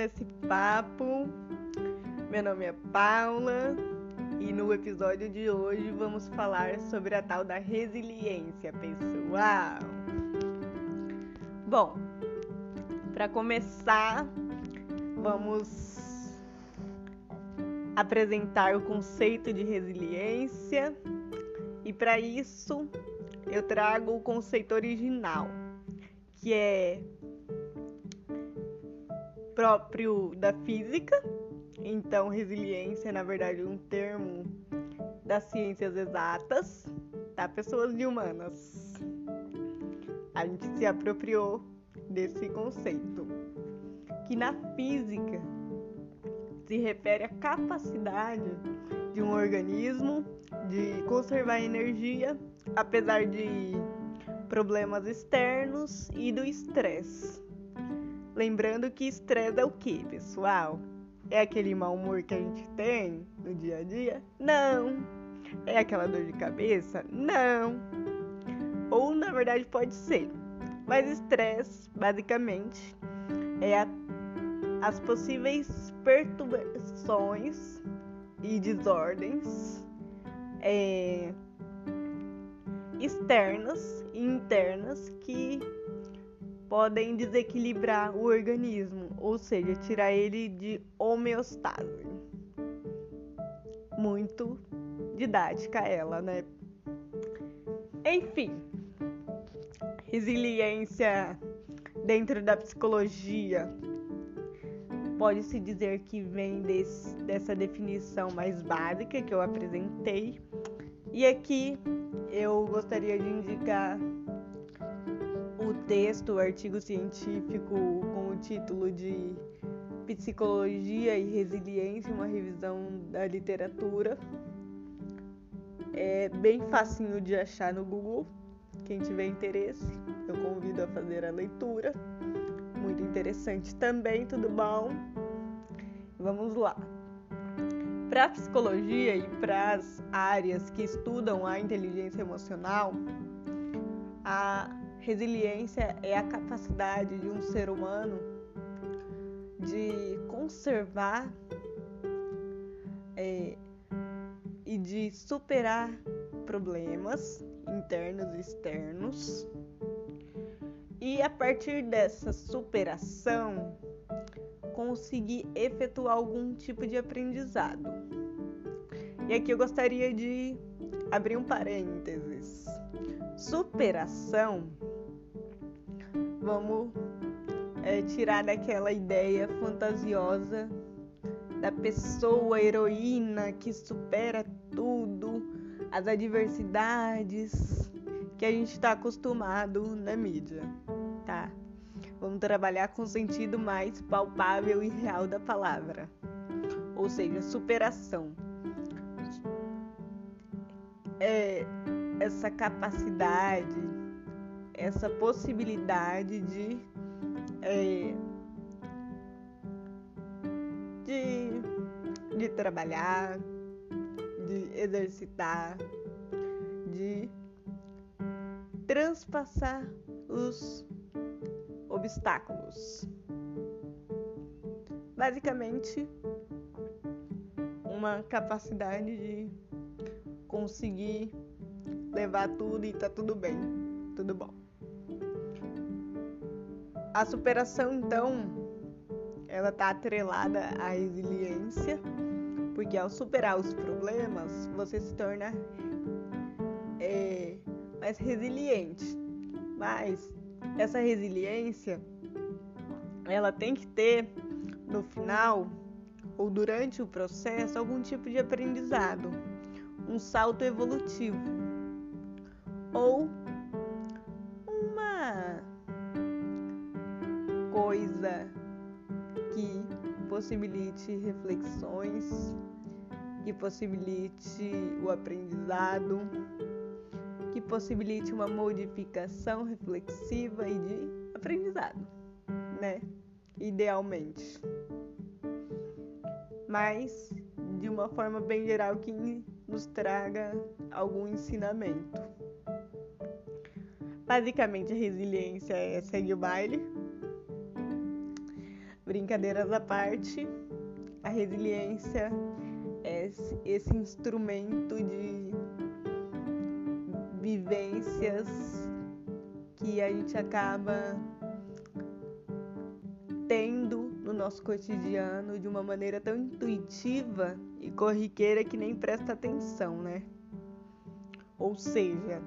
nesse papo. Meu nome é Paula e no episódio de hoje vamos falar sobre a tal da resiliência pessoal. Bom, para começar, vamos apresentar o conceito de resiliência e para isso eu trago o conceito original, que é próprio da física. Então, resiliência é, na verdade, um termo das ciências exatas, tá? Pessoas de humanas. A gente se apropriou desse conceito, que na física se refere à capacidade de um organismo de conservar energia apesar de problemas externos e do estresse. Lembrando que estresse é o que, pessoal? É aquele mau humor que a gente tem no dia a dia? Não. É aquela dor de cabeça? Não. Ou na verdade pode ser. Mas estresse, basicamente, é a, as possíveis perturbações e desordens é, externas e internas que podem desequilibrar o organismo, ou seja, tirar ele de homeostase. Muito didática ela, né? Enfim, resiliência dentro da psicologia pode-se dizer que vem desse, dessa definição mais básica que eu apresentei. E aqui eu gostaria de indicar texto, artigo científico com o título de Psicologia e Resiliência, uma revisão da literatura. É bem facinho de achar no Google. Quem tiver interesse, eu convido a fazer a leitura. Muito interessante também, tudo bom? Vamos lá. Para a psicologia e para as áreas que estudam a inteligência emocional, a resiliência é a capacidade de um ser humano de conservar é, e de superar problemas internos e externos. E a partir dessa superação, conseguir efetuar algum tipo de aprendizado. E aqui eu gostaria de abrir um parênteses. Superação, vamos é, tirar daquela ideia fantasiosa da pessoa heroína que supera tudo, as adversidades que a gente está acostumado na mídia, tá? Vamos trabalhar com o sentido mais palpável e real da palavra, ou seja, superação. É essa capacidade, essa possibilidade de, é, de, de trabalhar, de exercitar, de transpassar os obstáculos. Basicamente, uma capacidade de conseguir levar tudo e tá tudo bem, tudo bom. A superação, então, ela tá atrelada à resiliência, porque ao superar os problemas, você se torna é, mais resiliente. Mas essa resiliência ela tem que ter no final ou durante o processo algum tipo de aprendizado, um salto evolutivo ou possibilite reflexões, que possibilite o aprendizado que possibilite uma modificação reflexiva e de aprendizado, né? Idealmente. Mas de uma forma bem geral que nos traga algum ensinamento. Basicamente, a resiliência é seguir o baile, brincadeiras à parte, a resiliência é esse instrumento de vivências que a gente acaba tendo no nosso cotidiano de uma maneira tão intuitiva e corriqueira que nem presta atenção, né? Ou seja,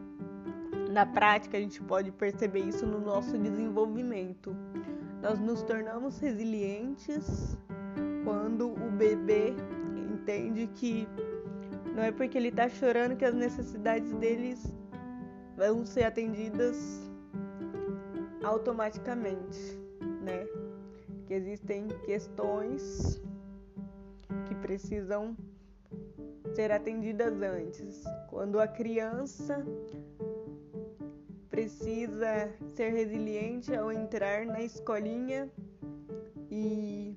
na prática a gente pode perceber isso no nosso desenvolvimento. Nós nos tornamos resilientes quando o bebê entende que não é porque ele está chorando que as necessidades deles vão ser atendidas automaticamente, né? Que existem questões que precisam ser atendidas antes. Quando a criança precisa ser resiliente ao entrar na escolinha e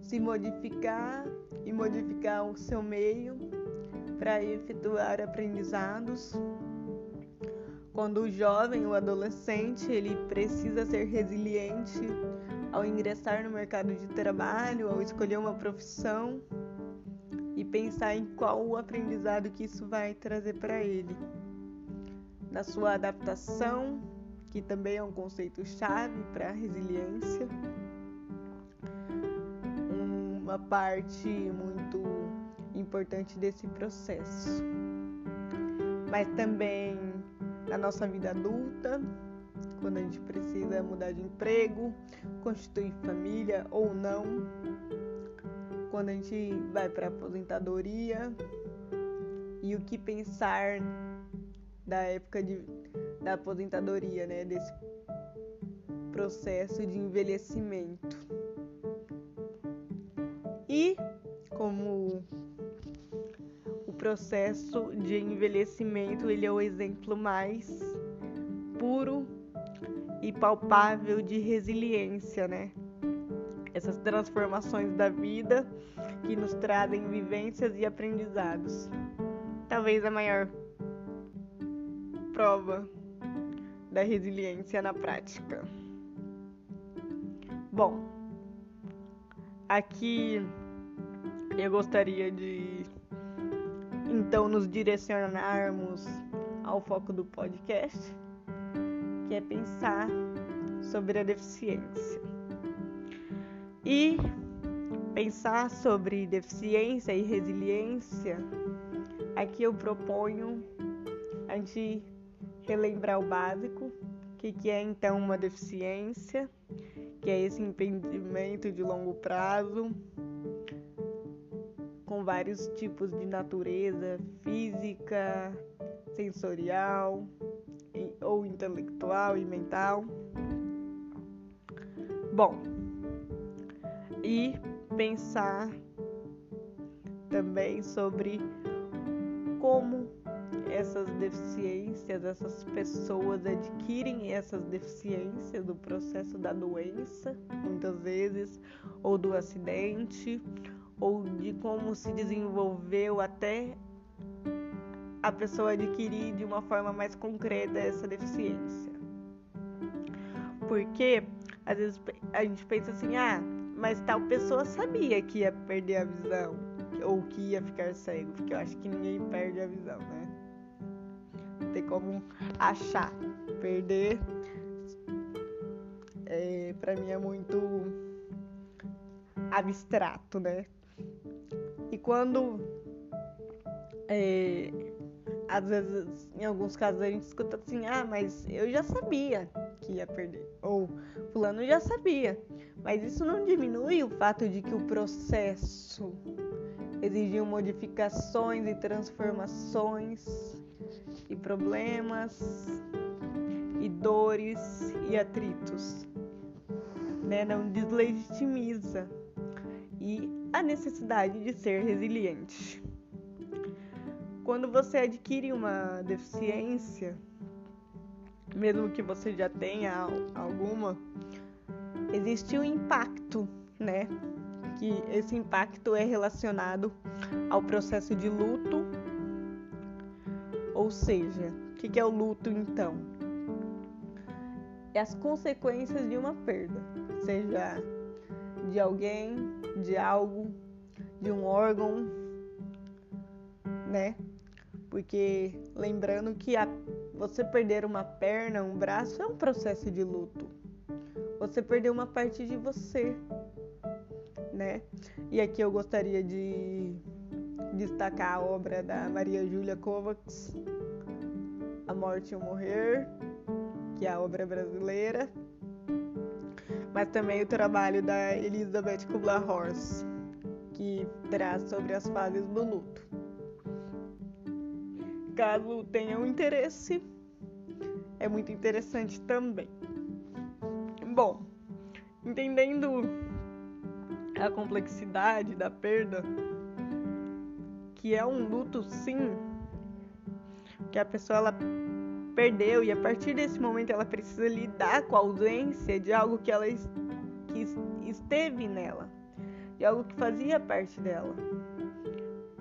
se modificar e modificar o seu meio para efetuar aprendizados. Quando o jovem, o adolescente, ele precisa ser resiliente ao ingressar no mercado de trabalho, ao escolher uma profissão e pensar em qual o aprendizado que isso vai trazer para ele na sua adaptação, que também é um conceito chave para a resiliência. Uma parte muito importante desse processo. Mas também na nossa vida adulta, quando a gente precisa mudar de emprego, constituir família ou não, quando a gente vai para aposentadoria e o que pensar da época de, da aposentadoria, né? Desse processo de envelhecimento. E como o processo de envelhecimento ele é o exemplo mais puro e palpável de resiliência, né? Essas transformações da vida que nos trazem vivências e aprendizados. Talvez a maior prova da resiliência na prática. Bom, aqui eu gostaria de então nos direcionarmos ao foco do podcast, que é pensar sobre a deficiência. E pensar sobre deficiência e resiliência, aqui eu proponho a gente relembrar o básico, o que, que é então uma deficiência, que é esse impedimento de longo prazo, com vários tipos de natureza física, sensorial ou intelectual e mental. Bom, e pensar também sobre como essas deficiências, essas pessoas adquirem essas deficiências do processo da doença, muitas vezes, ou do acidente, ou de como se desenvolveu até a pessoa adquirir de uma forma mais concreta essa deficiência. Porque às vezes a gente pensa assim, ah, mas tal pessoa sabia que ia perder a visão ou que ia ficar cego, porque eu acho que ninguém perde a visão, né? Tem como achar. Perder, é, para mim, é muito abstrato, né? E quando, é, às vezes, em alguns casos, a gente escuta assim: ah, mas eu já sabia que ia perder. Ou Fulano já sabia. Mas isso não diminui o fato de que o processo exigiu modificações e transformações e problemas e dores e atritos. Né? Não deslegitimiza e a necessidade de ser resiliente. Quando você adquire uma deficiência, mesmo que você já tenha alguma, existe um impacto, né? Que esse impacto é relacionado ao processo de luto ou seja, o que é o luto então? É as consequências de uma perda, seja de alguém, de algo, de um órgão, né? Porque lembrando que a, você perder uma perna, um braço é um processo de luto. Você perdeu uma parte de você, né? E aqui eu gostaria de destacar a obra da Maria Júlia Kovacs, Morte e o Morrer, que é a obra brasileira, mas também o trabalho da Elizabeth Kubler-Ross, que traz sobre as fases do luto. Caso tenham interesse, é muito interessante também. Bom, entendendo a complexidade da perda, que é um luto sim, que a pessoa ela perdeu e a partir desse momento ela precisa lidar com a ausência de algo que ela que esteve nela, de algo que fazia parte dela,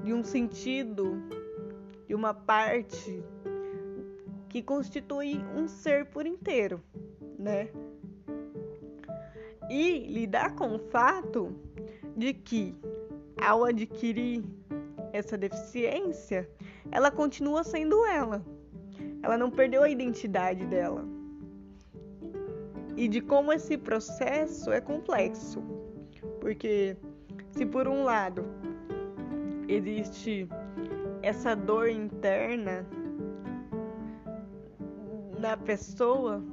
de um sentido, de uma parte que constitui um ser por inteiro, né? E lidar com o fato de que ao adquirir essa deficiência, ela continua sendo ela ela não perdeu a identidade dela. E de como esse processo é complexo. Porque se por um lado existe essa dor interna na pessoa,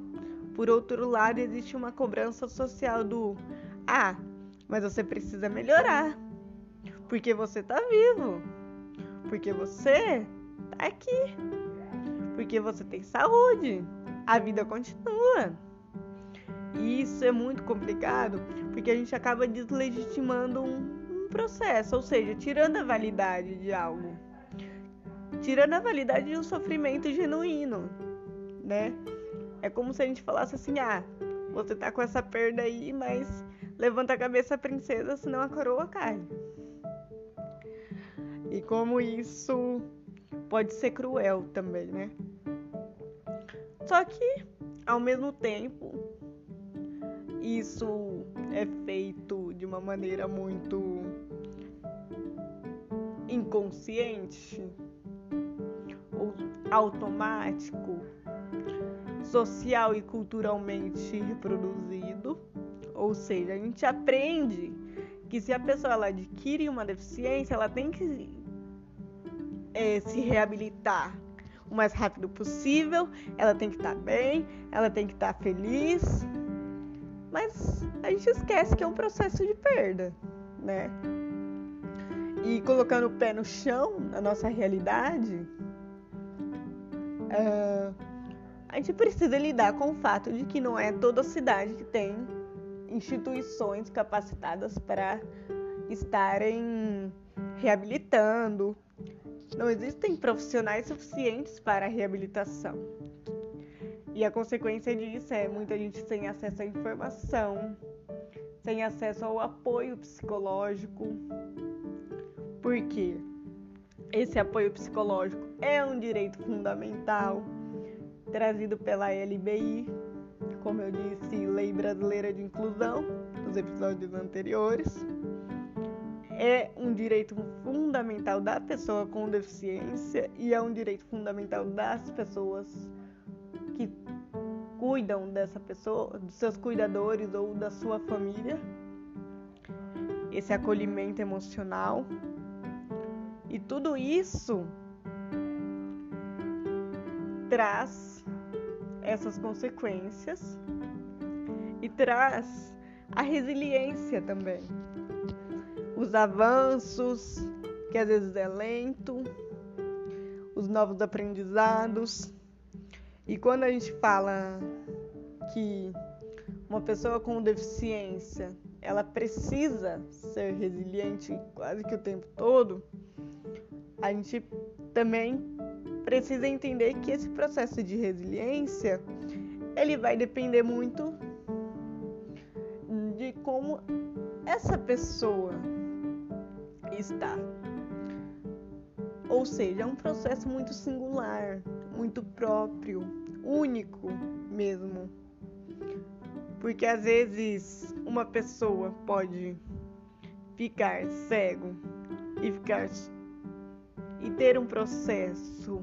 por outro lado existe uma cobrança social do ah, mas você precisa melhorar. Porque você tá vivo. Porque você tá aqui porque você tem saúde. A vida continua. E isso é muito complicado, porque a gente acaba deslegitimando um, um processo, ou seja, tirando a validade de algo. Tirando a validade de um sofrimento genuíno, né? É como se a gente falasse assim: ah, você tá com essa perda aí, mas levanta a cabeça, princesa, senão a coroa cai. E como isso pode ser cruel também, né? Só que, ao mesmo tempo, isso é feito de uma maneira muito inconsciente ou automático, social e culturalmente reproduzido. Ou seja, a gente aprende que se a pessoa ela adquire uma deficiência, ela tem que é, se reabilitar o mais rápido possível. Ela tem que estar tá bem, ela tem que estar tá feliz. Mas a gente esquece que é um processo de perda, né? E colocando o pé no chão, na nossa realidade, uh, a gente precisa lidar com o fato de que não é toda cidade que tem instituições capacitadas para estarem reabilitando, não existem profissionais suficientes para a reabilitação. E a consequência disso é muita gente sem acesso à informação, sem acesso ao apoio psicológico. Porque esse apoio psicológico é um direito fundamental trazido pela LBI, como eu disse, Lei Brasileira de Inclusão, nos episódios anteriores é um direito fundamental da pessoa com deficiência e é um direito fundamental das pessoas que cuidam dessa pessoa, dos seus cuidadores ou da sua família. Esse acolhimento emocional. E tudo isso traz essas consequências e traz a resiliência também os avanços, que às vezes é lento, os novos aprendizados. E quando a gente fala que uma pessoa com deficiência, ela precisa ser resiliente quase que o tempo todo, a gente também precisa entender que esse processo de resiliência, ele vai depender muito de como essa pessoa está. Ou seja, é um processo muito singular, muito próprio, único mesmo. Porque às vezes uma pessoa pode ficar cego e ficar e ter um processo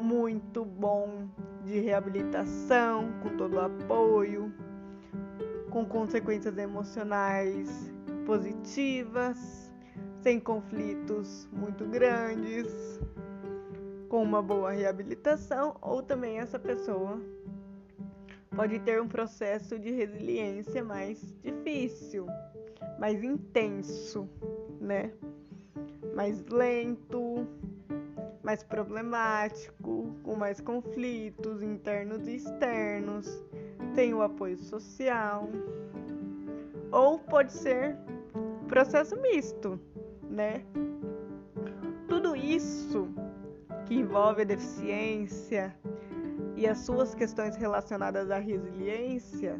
muito bom de reabilitação, com todo o apoio, com consequências emocionais positivas, sem conflitos muito grandes, com uma boa reabilitação, ou também essa pessoa pode ter um processo de resiliência mais difícil, mais intenso, né? Mais lento, mais problemático, com mais conflitos internos e externos, tem o apoio social. Ou pode ser processo misto, né? Tudo isso que envolve a deficiência e as suas questões relacionadas à resiliência,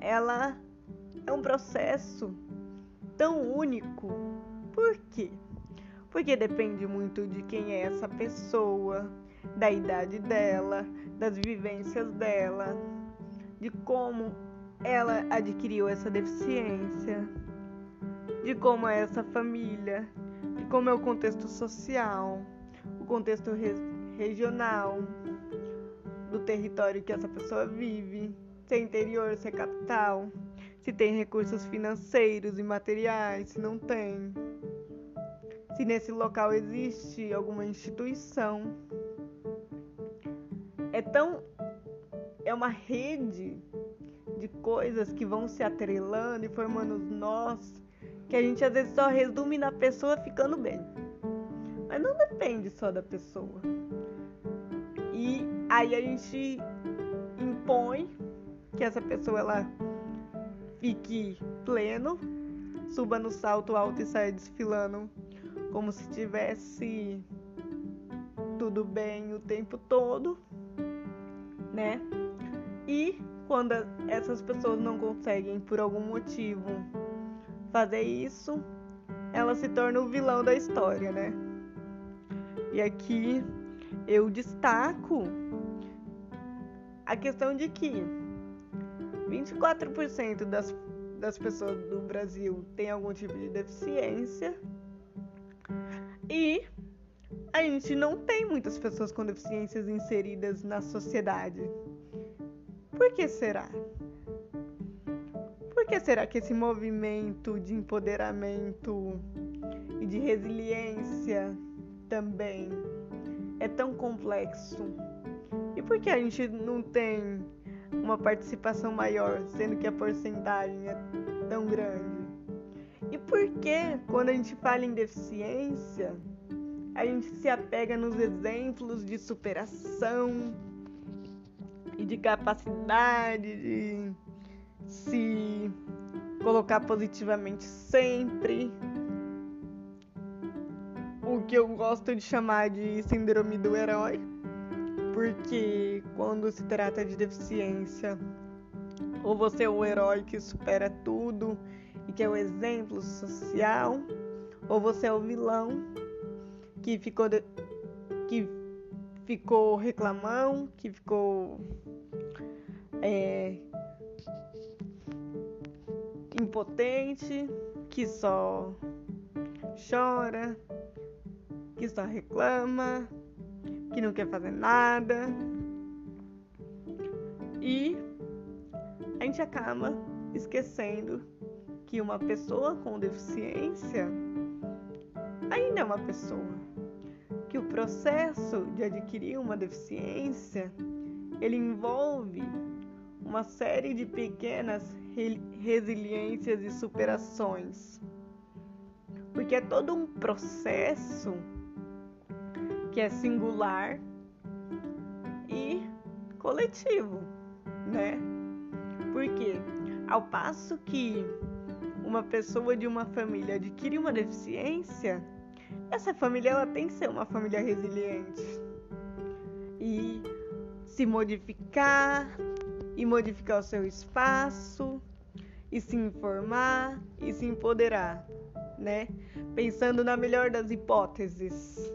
ela é um processo tão único. Por quê? Porque depende muito de quem é essa pessoa, da idade dela, das vivências dela, de como ela adquiriu essa deficiência, de como é essa família, de como é o contexto social, o contexto re regional, do território que essa pessoa vive, se é interior, se é capital, se tem recursos financeiros e materiais, se não tem se nesse local existe alguma instituição. É tão. É uma rede de coisas que vão se atrelando e formando nós que a gente às vezes só resume na pessoa ficando bem. Mas não depende só da pessoa. E aí a gente impõe que essa pessoa ela fique pleno, suba no salto alto e saia desfilando como se tivesse tudo bem o tempo todo, né? E quando essas pessoas não conseguem por algum motivo fazer isso, ela se torna o vilão da história, né? E aqui eu destaco a questão de que 24% das, das pessoas do Brasil têm algum tipo de deficiência e a gente não tem muitas pessoas com deficiências inseridas na sociedade. Por que será? Por que será que esse movimento de empoderamento e de resiliência também é tão complexo? E por que a gente não tem uma participação maior, sendo que a porcentagem é tão grande? E por que, quando a gente fala em deficiência, a gente se apega nos exemplos de superação e de capacidade de se colocar positivamente sempre? O que eu gosto de chamar de síndrome do herói, porque quando se trata de deficiência, ou você é o herói que supera tudo e que é o exemplo social, ou você é o vilão que ficou de, que ficou reclamão, que ficou é, impotente, que só chora, que só reclama, que não quer fazer nada. E a gente acaba esquecendo que uma pessoa com deficiência ainda é uma pessoa. Que o processo de adquirir uma deficiência ele envolve uma série de pequenas re resiliências e superações. Porque é todo um processo que é singular e coletivo, né? Porque ao passo que uma pessoa de uma família adquire uma deficiência, essa família ela tem que ser uma família resiliente e se modificar e modificar o seu espaço e se informar e se empoderar, né? Pensando na melhor das hipóteses,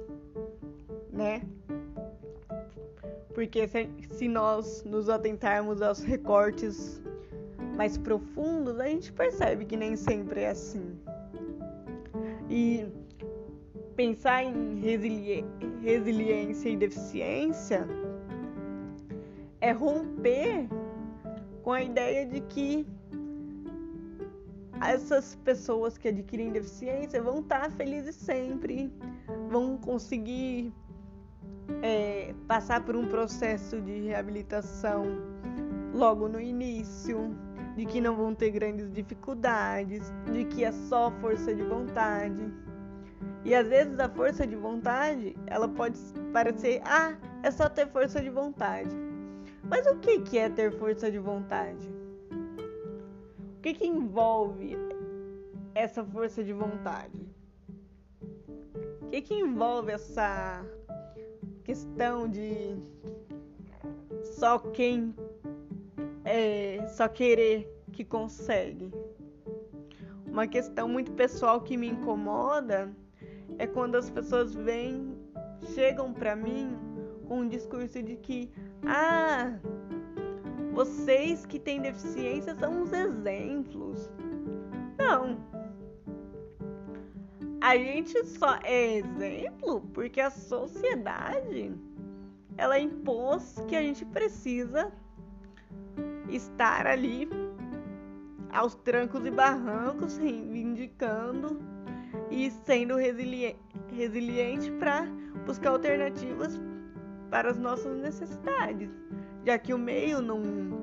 né? Porque se, se nós nos atentarmos aos recortes mais profundos, a gente percebe que nem sempre é assim. E pensar em resili resiliência e deficiência é romper com a ideia de que essas pessoas que adquirem deficiência vão estar felizes sempre, vão conseguir é, passar por um processo de reabilitação logo no início, de que não vão ter grandes dificuldades, de que é só força de vontade. E às vezes a força de vontade, ela pode parecer, ah, é só ter força de vontade. Mas o que, é ter força de vontade? O que, que envolve essa força de vontade? O que, que envolve essa questão de só quem é, só querer que consegue? Uma questão muito pessoal que me incomoda é quando as pessoas vêm, chegam para mim com um discurso de que, ah, vocês que têm deficiência são uns exemplos. Não. A gente só é exemplo porque a sociedade ela impôs que a gente precisa estar ali aos trancos e barrancos reivindicando e sendo resili resiliente para buscar alternativas para as nossas necessidades, já que o meio não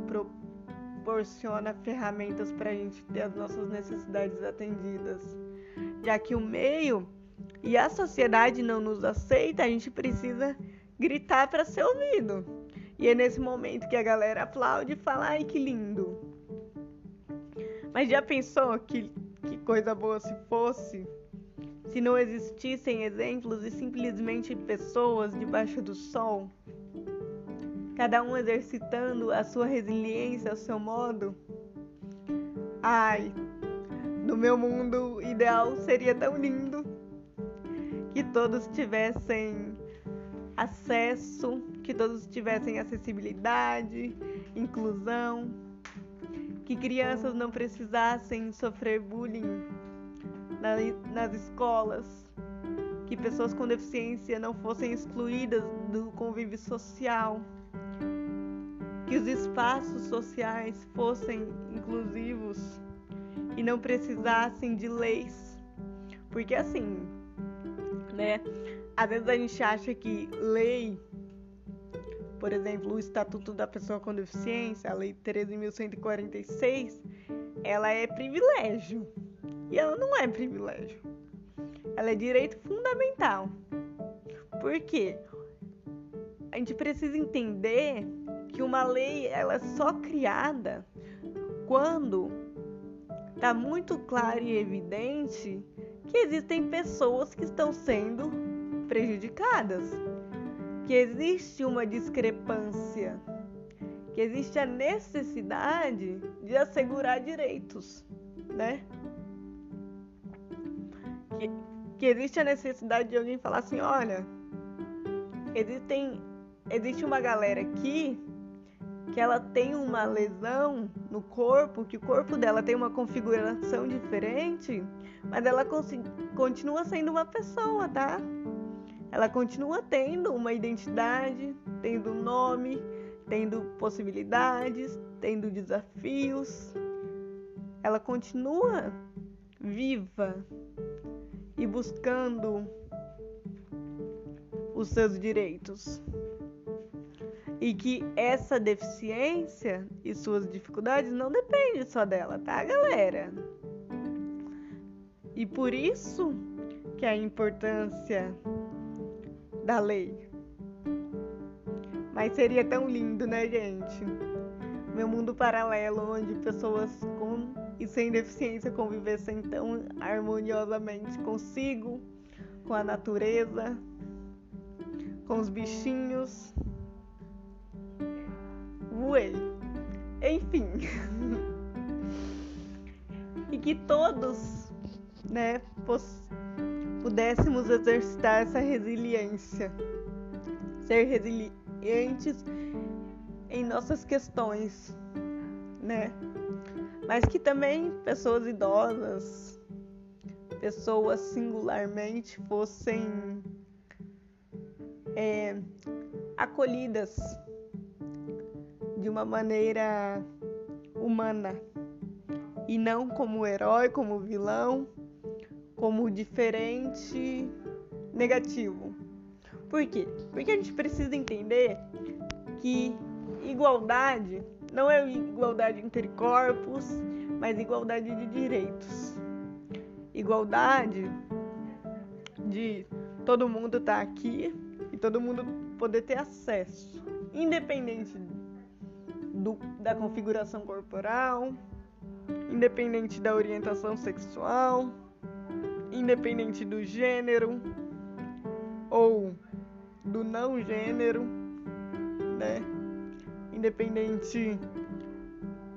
proporciona ferramentas para a gente ter as nossas necessidades atendidas, já que o meio e a sociedade não nos aceita, a gente precisa gritar para ser ouvido. E é nesse momento que a galera aplaude e fala: ai que lindo. Mas já pensou que, que coisa boa se fosse se não existissem exemplos e simplesmente pessoas debaixo do sol, cada um exercitando a sua resiliência ao seu modo? Ai, no meu mundo ideal seria tão lindo que todos tivessem acesso, que todos tivessem acessibilidade, inclusão, que crianças não precisassem sofrer bullying nas escolas, que pessoas com deficiência não fossem excluídas do convívio social, que os espaços sociais fossem inclusivos e não precisassem de leis. Porque assim, né? Às vezes a gente acha que lei, por exemplo, o Estatuto da Pessoa com Deficiência, a Lei 13.146, ela é privilégio. E ela não é privilégio. Ela é direito fundamental. Por quê? A gente precisa entender que uma lei ela é só criada quando está muito claro e evidente que existem pessoas que estão sendo prejudicadas, que existe uma discrepância, que existe a necessidade de assegurar direitos, né? Que, que existe a necessidade de alguém falar assim, olha, existem, existe uma galera aqui que ela tem uma lesão no corpo, que o corpo dela tem uma configuração diferente, mas ela continua sendo uma pessoa, tá? Ela continua tendo uma identidade, tendo nome, tendo possibilidades, tendo desafios. Ela continua viva, e buscando os seus direitos. E que essa deficiência e suas dificuldades não dependem só dela, tá, galera? E por isso que a importância da lei. Mas seria tão lindo, né, gente? Meu mundo paralelo onde pessoas e sem deficiência convivessem tão harmoniosamente consigo, com a natureza, com os bichinhos. Ué, enfim. e que todos, né, pudéssemos exercitar essa resiliência. Ser resili resilientes em nossas questões, né? Mas que também pessoas idosas, pessoas singularmente fossem é, acolhidas de uma maneira humana e não como herói, como vilão, como diferente, negativo. Por quê? Porque a gente precisa entender que igualdade não é igualdade entre corpos, mas igualdade de direitos. Igualdade de todo mundo estar tá aqui e todo mundo poder ter acesso, independente do, da configuração corporal, independente da orientação sexual, independente do gênero ou do não gênero, né? Independente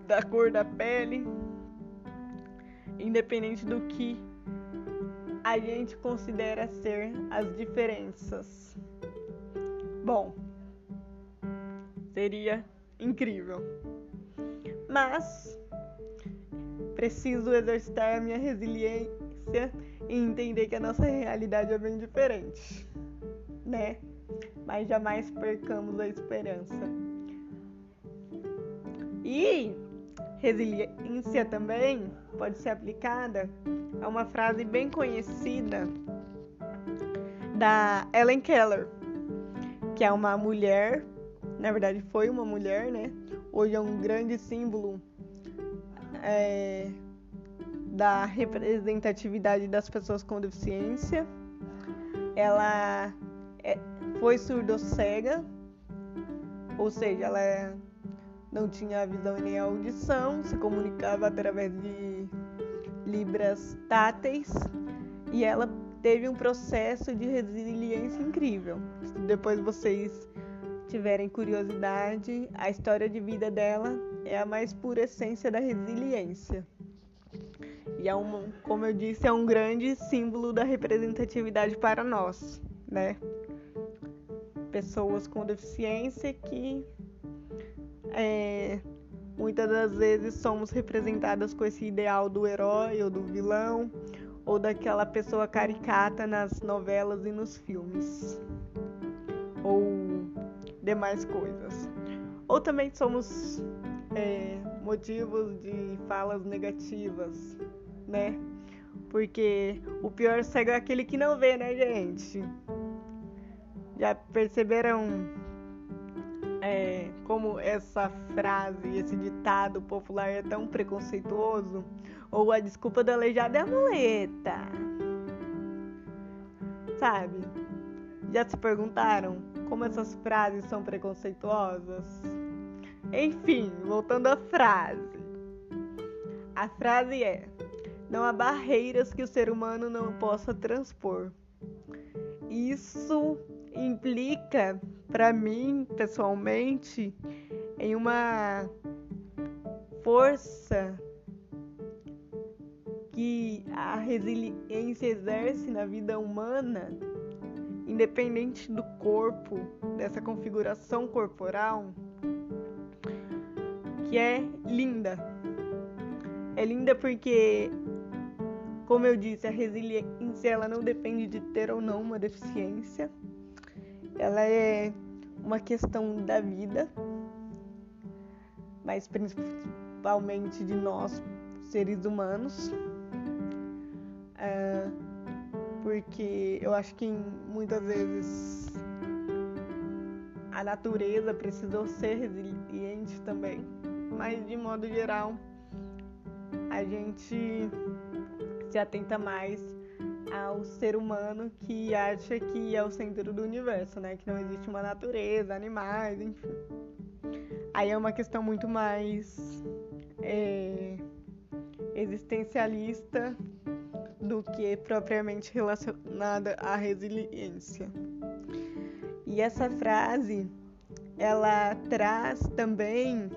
da cor da pele, independente do que a gente considera ser as diferenças. Bom, seria incrível. Mas preciso exercitar minha resiliência e entender que a nossa realidade é bem diferente, né? Mas jamais percamos a esperança. E resiliência também pode ser aplicada a uma frase bem conhecida da Ellen Keller, que é uma mulher na verdade foi uma mulher, né? Hoje é um grande símbolo é, da representatividade das pessoas com deficiência. Ela é, foi surdo-cega, ou seja, ela não tinha visão nem audição, se comunicava através de libras táteis e ela teve um processo de resiliência incrível. Depois vocês tiverem curiosidade, a história de vida dela é a mais pura essência da resiliência. E é um, como eu disse, é um grande símbolo da representatividade para nós, né? Pessoas com deficiência que é, muitas das vezes somos representadas com esse ideal do herói ou do vilão ou daquela pessoa caricata nas novelas e nos filmes. Ou demais coisas. Ou também somos é, motivos de falas negativas, né? Porque o pior cego é aquele que não vê, né, gente? Já perceberam é, como essa frase, esse ditado popular é tão preconceituoso? Ou a desculpa do aleijado é a muleta? Sabe? Já se perguntaram como essas frases são preconceituosas? Enfim, voltando à frase. A frase é: Não há barreiras que o ser humano não possa transpor. Isso implica, para mim, pessoalmente, em uma força que a resiliência exerce na vida humana independente do corpo, dessa configuração corporal, que é linda. É linda porque, como eu disse, a resiliência ela não depende de ter ou não uma deficiência. Ela é uma questão da vida, mas principalmente de nós, seres humanos. Uh, porque eu acho que muitas vezes a natureza precisou ser resiliente também, mas de modo geral a gente se atenta mais ao ser humano que acha que é o centro do universo, né? Que não existe uma natureza, animais, enfim. Aí é uma questão muito mais é, existencialista do que propriamente relacionada à resiliência. E essa frase ela traz também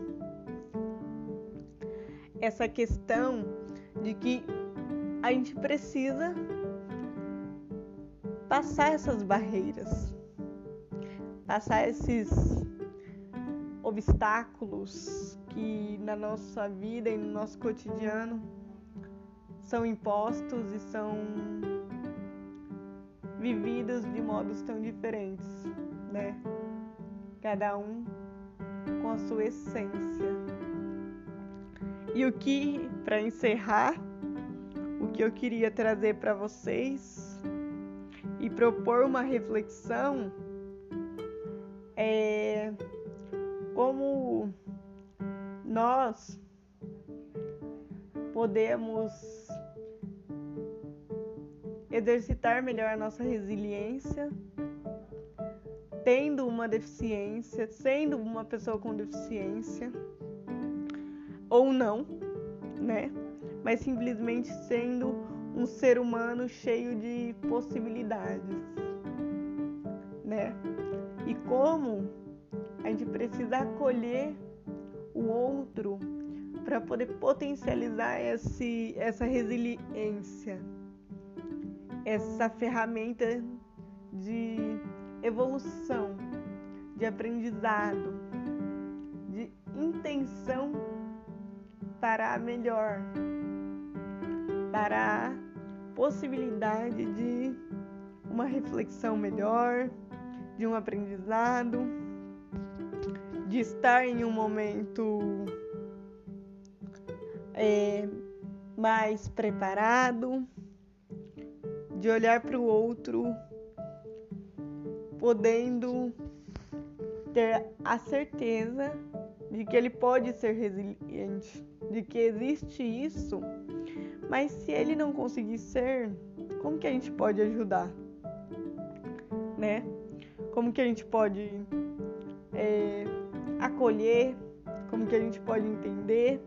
essa questão de que a gente precisa passar essas barreiras. passar esses obstáculos que na nossa vida e no nosso cotidiano são impostos e são vividos de modos tão diferentes, né? Cada um com a sua essência. E o que, para encerrar, o que eu queria trazer para vocês e propor uma reflexão é como nós podemos exercitar melhor a nossa resiliência, tendo uma deficiência, sendo uma pessoa com deficiência, ou não, né? Mas simplesmente sendo um ser humano cheio de possibilidades, né? E como a gente precisa acolher o outro para poder potencializar esse, essa resiliência essa ferramenta de evolução, de aprendizado, de intenção para melhor, para possibilidade de uma reflexão melhor, de um aprendizado, de estar em um momento é, mais preparado de olhar para o outro, podendo ter a certeza de que ele pode ser resiliente, de que existe isso, mas se ele não conseguir ser, como que a gente pode ajudar, né? Como que a gente pode é, acolher, como que a gente pode entender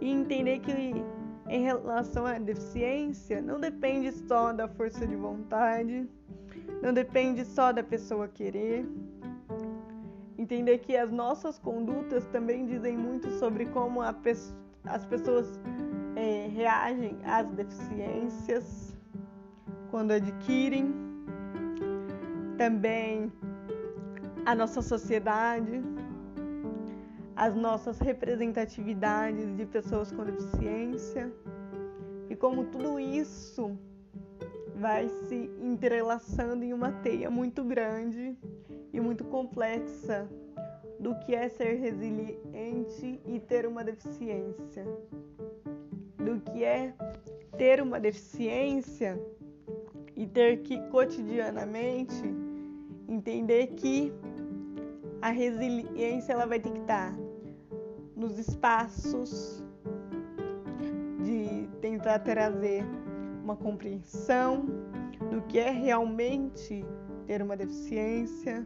e entender que em relação à deficiência não depende só da força de vontade, não depende só da pessoa querer. Entender que as nossas condutas também dizem muito sobre como pe as pessoas é, reagem às deficiências quando adquirem. Também a nossa sociedade, as nossas representatividades de pessoas com deficiência e como tudo isso vai se entrelaçando em uma teia muito grande e muito complexa do que é ser resiliente e ter uma deficiência. Do que é ter uma deficiência e ter que cotidianamente entender que a resiliência ela vai ter que estar nos espaços, de tentar trazer uma compreensão do que é realmente ter uma deficiência,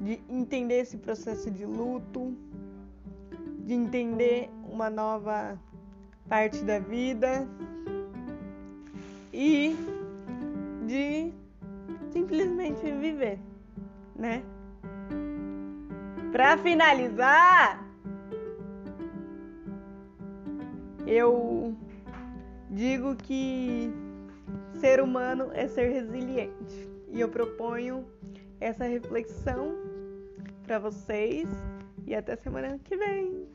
de entender esse processo de luto, de entender uma nova parte da vida e de simplesmente viver, né? Para finalizar, eu digo que ser humano é ser resiliente. E eu proponho essa reflexão para vocês e até semana que vem.